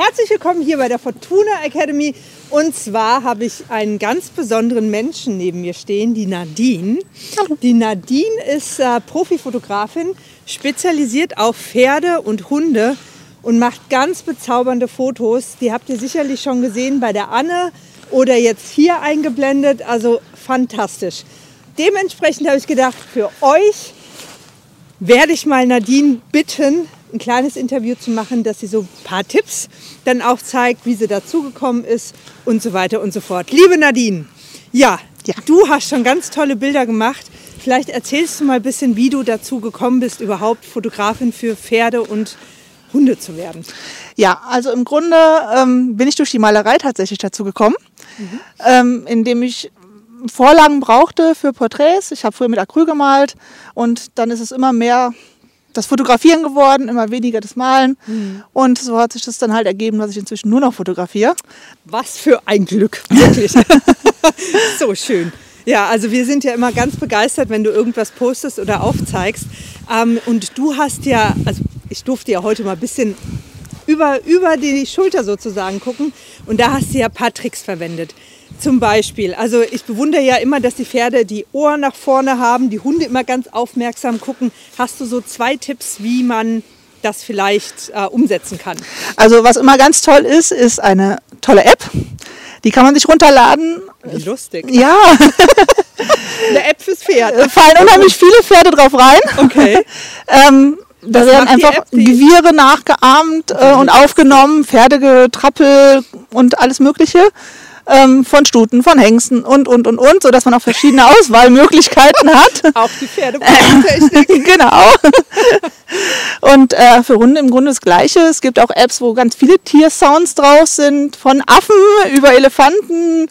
Herzlich willkommen hier bei der Fortuna Academy. Und zwar habe ich einen ganz besonderen Menschen neben mir stehen, die Nadine. Hallo. Die Nadine ist äh, Profifotografin, spezialisiert auf Pferde und Hunde und macht ganz bezaubernde Fotos. Die habt ihr sicherlich schon gesehen bei der Anne oder jetzt hier eingeblendet. Also fantastisch. Dementsprechend habe ich gedacht, für euch werde ich mal Nadine bitten, ein kleines Interview zu machen, dass sie so ein paar Tipps dann auch zeigt, wie sie dazugekommen ist und so weiter und so fort. Liebe Nadine, ja, Ja. du hast schon ganz tolle Bilder gemacht. Vielleicht erzählst du mal ein bisschen, wie du dazu gekommen bist, überhaupt Fotografin für Pferde und Hunde zu werden. Ja, also im Grunde ähm, bin ich durch die Malerei tatsächlich dazu gekommen, ähm, indem ich Vorlagen brauchte für Porträts. Ich habe früher mit Acryl gemalt und dann ist es immer mehr das Fotografieren geworden, immer weniger das Malen. Und so hat sich das dann halt ergeben, dass ich inzwischen nur noch fotografiere. Was für ein Glück, wirklich. so schön. Ja, also wir sind ja immer ganz begeistert, wenn du irgendwas postest oder aufzeigst. Ähm, und du hast ja, also ich durfte ja heute mal ein bisschen über, über die Schulter sozusagen gucken. Und da hast du ja ein paar Tricks verwendet. Zum Beispiel, also ich bewundere ja immer, dass die Pferde die Ohren nach vorne haben, die Hunde immer ganz aufmerksam gucken. Hast du so zwei Tipps, wie man das vielleicht äh, umsetzen kann? Also was immer ganz toll ist, ist eine tolle App. Die kann man sich runterladen. Wie lustig. Ja, Eine App fürs Pferd. da fallen unheimlich viele Pferde drauf rein. Okay. Ähm, da werden macht die einfach Gewirre nachgeahmt äh, und aufgenommen, Pferdegetrappel und alles Mögliche. Ähm, von Stuten, von Hengsten und, und, und, und, sodass man auch verschiedene Auswahlmöglichkeiten hat. Auch die Pferdetechnik. genau. Und äh, für Hunde im Grunde das Gleiche. Es gibt auch Apps, wo ganz viele Tiersounds drauf sind. Von Affen über Elefanten,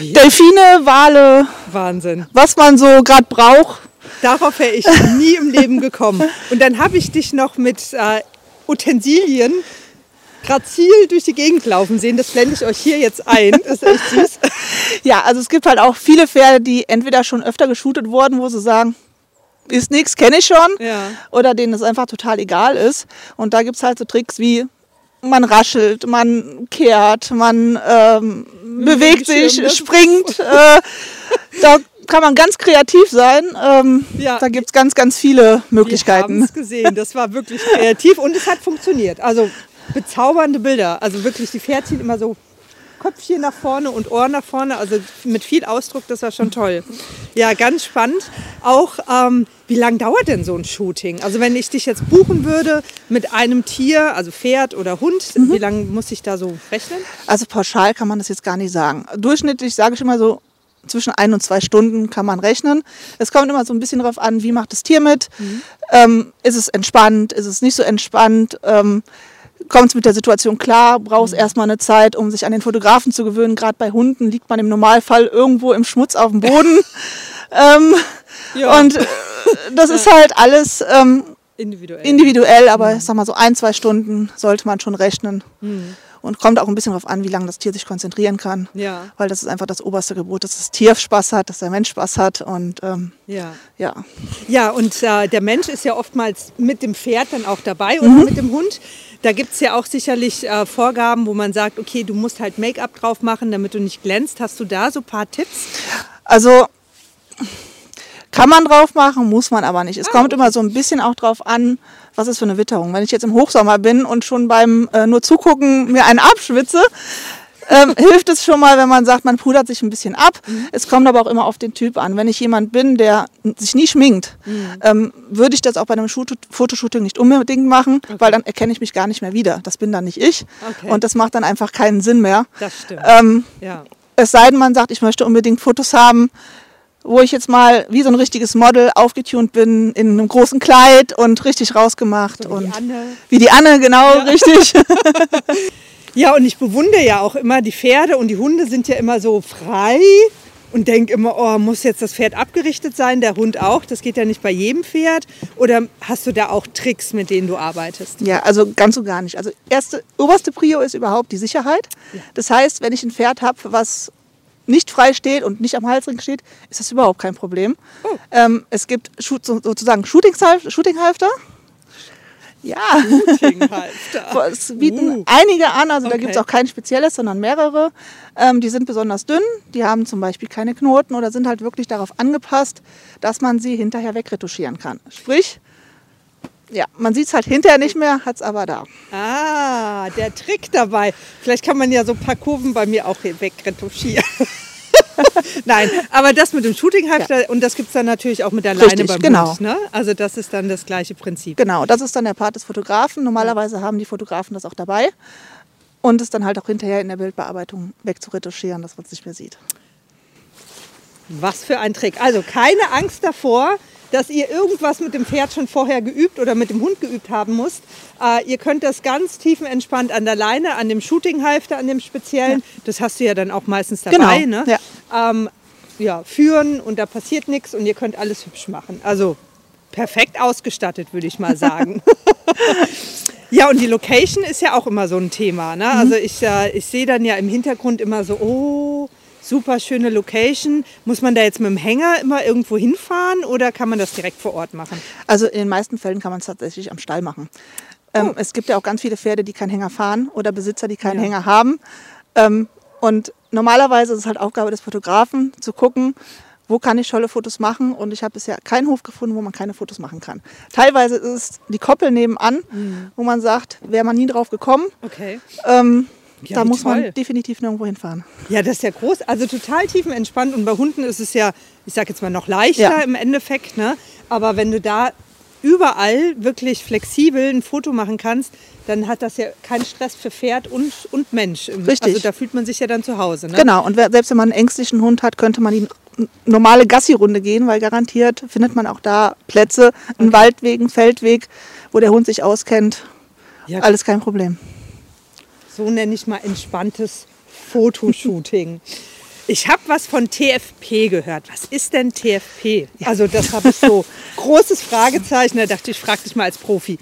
Delfine, Wale, Wahnsinn. was man so gerade braucht. Darauf wäre ich nie im Leben gekommen. Und dann habe ich dich noch mit äh, Utensilien grazil durch die Gegend laufen sehen. Das blende ich euch hier jetzt ein. Das ist echt süß. Ja, also es gibt halt auch viele Pferde, die entweder schon öfter geshootet wurden, wo sie sagen, ist nichts, kenne ich schon. Ja. Oder denen es einfach total egal ist. Und da gibt es halt so Tricks wie man raschelt, man kehrt, man ähm, bewegt sich, ne? springt. Äh, da kann man ganz kreativ sein. Ähm, Ja. Da gibt es ganz, ganz viele Wir haben Möglichkeiten. es gesehen. Das war wirklich kreativ und es hat funktioniert. Also bezaubernde Bilder. Also wirklich, die Pferdchen immer so Köpfchen nach vorne und Ohren nach vorne. Also mit viel Ausdruck, das war schon toll. Ja, ganz spannend. Auch, ähm, wie lange dauert denn so ein Shooting? Also wenn ich dich jetzt buchen würde mit einem Tier, also Pferd oder Hund, wie lange muss ich da so rechnen? Also pauschal kann man das jetzt gar nicht sagen. Durchschnittlich sage ich immer so, zwischen ein und zwei Stunden kann man rechnen. Es kommt immer so ein bisschen darauf an, wie macht das Tier mit. Ähm, ist es entspannt? Ist es nicht so entspannt? Ähm, Kommt es mit der Situation klar? Braucht es erstmal eine Zeit, um sich an den Fotografen zu gewöhnen? Gerade bei Hunden liegt man im Normalfall irgendwo im Schmutz auf dem Boden. ähm, Ja. Und äh, das ist halt alles ähm, Individuell. individuell, aber ich sag mal so ein, zwei Stunden sollte man schon rechnen. Und kommt auch ein bisschen darauf an, wie lange das Tier sich konzentrieren kann. Ja. Weil das ist einfach das oberste Gebot, dass das Tier Spaß hat, dass der Mensch Spaß hat. Und ähm, ja. ja, Ja, und äh, der Mensch ist ja oftmals mit dem Pferd dann auch dabei und mit dem Hund. Da gibt es ja auch sicherlich äh, Vorgaben, wo man sagt, okay, du musst halt Make-up drauf machen, damit du nicht glänzt. Hast du da so ein paar Tipps? also kann man drauf machen, muss man aber nicht. Es kommt immer so ein bisschen auch drauf an, was ist für eine Witterung. Wenn ich jetzt im Hochsommer bin und schon beim äh, nur zugucken mir einen abschwitze, ähm, hilft es schon mal, wenn man sagt, man pudert sich ein bisschen ab. Es kommt aber auch immer auf den Typ an. Wenn ich jemand bin, der sich nie schminkt, ähm, würde ich das auch bei einem Shoot Fotoshooting nicht unbedingt machen, weil dann erkenne ich mich gar nicht mehr wieder. Das bin dann nicht ich. Okay. Und das macht dann einfach keinen Sinn mehr. Das stimmt. Ähm, ja. es sei denn, man sagt, ich möchte unbedingt Fotos haben, wo ich jetzt mal wie so ein richtiges Model aufgetunt bin, in einem großen Kleid und richtig rausgemacht. wie und die Anne. Wie die Anne, genau, richtig. Ja, und ich bewundere ja auch immer, die Pferde und die Hunde sind ja immer so frei und denke immer, oh, muss jetzt das Pferd abgerichtet sein, der Hund auch. Das geht ja nicht bei jedem Pferd. Oder hast du da auch Tricks, mit denen du arbeitest? Ja, also ganz und gar nicht. Also erste, oberste Prio ist überhaupt die Sicherheit. Das heißt, wenn ich ein Pferd habe, was nicht frei steht und nicht am Halsring steht, ist das überhaupt kein Problem. Ähm, es gibt sozusagen Shooting- Shootinghalfter. Ja, Shooting-Halfter. es bieten Uh. einige an, also da Okay. gibt es auch kein spezielles, sondern mehrere. Ähm, die sind besonders dünn, die haben zum Beispiel keine Knoten oder sind halt wirklich darauf angepasst, dass man sie hinterher wegretuschieren kann. Sprich, ja, man sieht es halt hinterher nicht mehr, hat es aber da. Ah, der Trick dabei. Vielleicht kann man ja so ein paar Kurven bei mir auch hier wegretuschieren. Nein, aber das mit dem Shooting-Halfter und das gibt es dann natürlich auch mit der Leine Richtig, beim genau. Hund. Ne? Also das ist dann das gleiche Prinzip. Genau, das ist dann der Part des Fotografen. Normalerweise haben die Fotografen das auch dabei. Und es dann halt auch hinterher in der Bildbearbeitung wegzuretuschieren, dass man es nicht mehr sieht. Was für ein Trick. Also keine Angst davor, dass ihr irgendwas mit dem Pferd schon vorher geübt oder mit dem Hund geübt haben müsst. Äh, ihr könnt das ganz tiefenentspannt an der Leine, an dem Shooting-Halfter, an dem speziellen, das hast du ja dann auch meistens dabei, Genau, ne? Ähm, ja, führen und da passiert nichts und ihr könnt alles hübsch machen. Also perfekt ausgestattet, würde ich mal sagen. Ja, und die Location ist ja auch immer so ein Thema. Ne? Also ich, äh, ich sehe dann ja im Hintergrund immer so, oh, super schöne Location. Muss man da jetzt mit dem Hänger immer irgendwo hinfahren oder kann man das direkt vor Ort machen? Also in den meisten Fällen kann man es tatsächlich am Stall machen. Ähm, Oh. Es gibt ja auch ganz viele Pferde, die keinen Hänger fahren oder Besitzer, die keinen Ja. Hänger haben. Ähm, und normalerweise ist es halt Aufgabe des Fotografen zu gucken, wo kann ich tolle Fotos machen. Und ich habe bisher keinen Hof gefunden, wo man keine Fotos machen kann. Teilweise ist es die Koppel nebenan, Mhm. wo man sagt, wäre man nie drauf gekommen. Okay. Ähm, Ja, da muss toll. man definitiv nirgendwo hinfahren. Ja, das ist ja groß. Also total tiefenentspannt. Und bei Hunden ist es ja, ich sag jetzt mal, noch leichter Ja. im Endeffekt. Ne? Aber wenn du da überall wirklich flexibel ein Foto machen kannst, dann hat das ja keinen Stress für Pferd und, und Mensch. Richtig. Also da fühlt man sich ja dann zu Hause. Ne? Genau, und selbst wenn man einen ängstlichen Hund hat, könnte man die normale Gassi-Runde gehen, weil garantiert findet man auch da Plätze, einen Waldweg, einen Feldweg, wo der Hund sich auskennt. Ja, Alles kein Problem. So nenne ich mal entspanntes Fotoshooting. Ich habe was von TFP gehört. Was ist denn TFP? Also das habe ich so großes Fragezeichen. Da dachte ich, frage dich mal als Profi.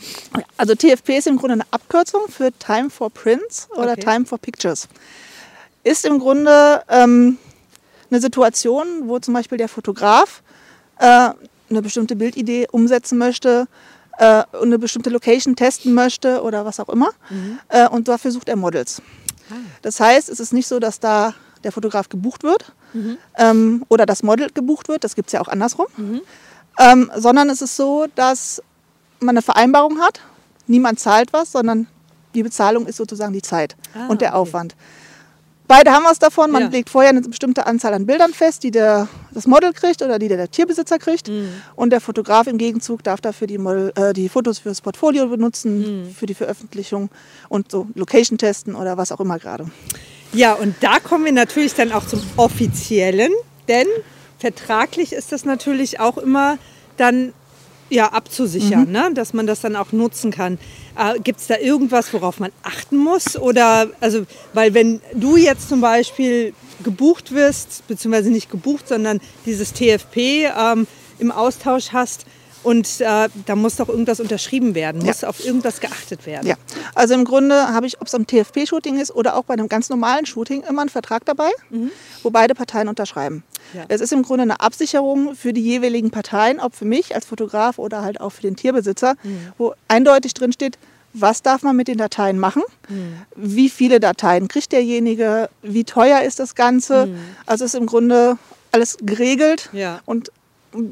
Also TFP ist im Grunde eine Abkürzung für Time for Prints oder Okay. Time for Pictures. Ist im Grunde ähm, eine Situation, wo zum Beispiel der Fotograf äh, eine bestimmte Bildidee umsetzen möchte äh, und eine bestimmte Location testen möchte oder was auch immer. Äh, und dafür sucht er Models. Das heißt, es ist nicht so, dass da der Fotograf gebucht wird ähm, oder das Model gebucht wird. Das gibt es ja auch andersrum. Ähm, sondern es ist so, dass man eine Vereinbarung hat. Niemand zahlt was, sondern die Bezahlung ist sozusagen die Zeit Ah, und der okay. Aufwand. Beide haben was davon. Man Ja. legt vorher eine bestimmte Anzahl an Bildern fest, die der, das Model kriegt oder die der, der Tierbesitzer kriegt. Mhm. Und der Fotograf im Gegenzug darf dafür die, Model, äh, die Fotos fürs Portfolio benutzen, Mhm. für die Veröffentlichung und so Location testen oder was auch immer gerade. Ja, und da kommen wir natürlich dann auch zum Offiziellen, denn vertraglich ist das natürlich auch immer dann ja, abzusichern, ne? dass man das dann auch nutzen kann. Äh, Gibt es da irgendwas, worauf man achten muss? Oder, also, weil wenn du jetzt zum Beispiel gebucht wirst, beziehungsweise nicht gebucht, sondern dieses TFP ähm, im Austausch hast und äh, da muss doch irgendwas unterschrieben werden, muss auf irgendwas geachtet werden. Ja, also im Grunde habe ich, ob es am TFP-Shooting ist oder auch bei einem ganz normalen Shooting, immer einen Vertrag dabei, wo beide Parteien unterschreiben. Ja. Es ist im Grunde eine Absicherung für die jeweiligen Parteien, ob für mich als Fotograf oder halt auch für den Tierbesitzer, wo eindeutig drin steht, was darf man mit den Dateien machen, wie viele Dateien kriegt derjenige, wie teuer ist das Ganze. Also ist im Grunde alles geregelt Ja. und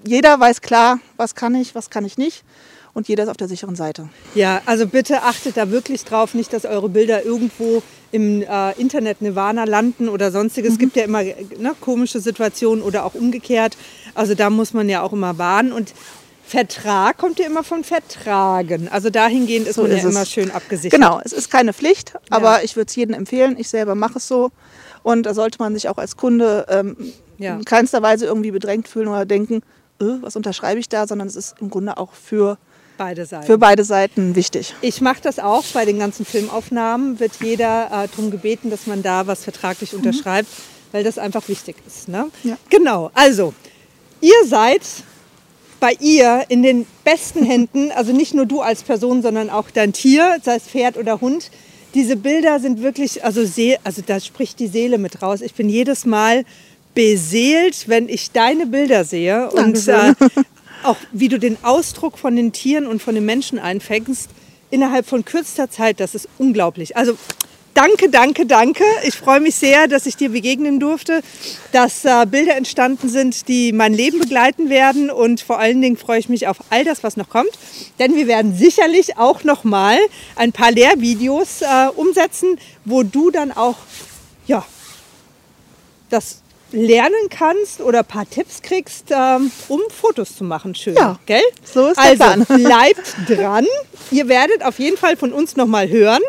jeder weiß klar, was kann ich, was kann ich nicht. Und jeder ist auf der sicheren Seite. Ja, also bitte achtet da wirklich drauf, nicht, dass eure Bilder irgendwo im äh, Internet Nirvana landen oder sonstiges. Es gibt ja immer ne, komische Situationen oder auch umgekehrt. Also da muss man ja auch immer warnen. Und Vertrag kommt ja immer von Vertragen. Also dahingehend ist So man ist ja es. immer schön abgesichert. Genau, es ist keine Pflicht, aber Ja. ich würde es jedem empfehlen. Ich selber mache es so. Und da sollte man sich auch als Kunde ähm, Ja. in keinster Weise irgendwie bedrängt fühlen oder denken, äh, was unterschreibe ich da, sondern es ist im Grunde auch für, Beide Seiten. für beide Seiten wichtig. Ich mache das auch. Bei den ganzen Filmaufnahmen wird jeder äh, darum gebeten, dass man da was vertraglich unterschreibt, weil das einfach wichtig ist. Ne? Ja. Genau. Also, ihr seid bei ihr in den besten Händen, also nicht nur du als Person, sondern auch dein Tier, sei es Pferd oder Hund. Diese Bilder sind wirklich, also, See, also da spricht die Seele mit raus. Ich bin jedes Mal beseelt, wenn ich deine Bilder sehe und äh, auch wie du den Ausdruck von den Tieren und von den Menschen einfängst. innerhalb von kürzester Zeit, das ist unglaublich. Also danke, danke, danke. Ich freue mich sehr, dass ich dir begegnen durfte, dass äh, Bilder entstanden sind, die mein Leben begleiten werden und vor allen Dingen freue ich mich auf all das, was noch kommt, denn wir werden sicherlich auch noch mal ein paar Lehrvideos äh, umsetzen, wo du dann auch ja das lernen kannst oder ein paar Tipps kriegst, ähm, um Fotos zu machen. Schön, Ja, gell? so ist der also Plan. bleibt dran. Ihr werdet auf jeden Fall von uns nochmal hören.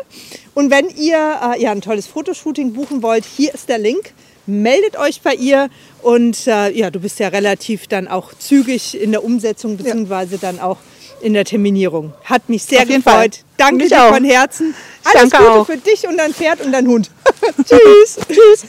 Und wenn ihr äh, ja, ein tolles Fotoshooting buchen wollt, hier ist der Link. Meldet euch bei ihr und äh, ja, du bist ja relativ dann auch zügig in der Umsetzung beziehungsweise dann auch in der Terminierung. Hat mich sehr gefreut. Fall. Danke Mich dir auch. von Herzen. Alles danke Gute auch. für dich und dein Pferd und dein Hund. Tschüss. Tschüss.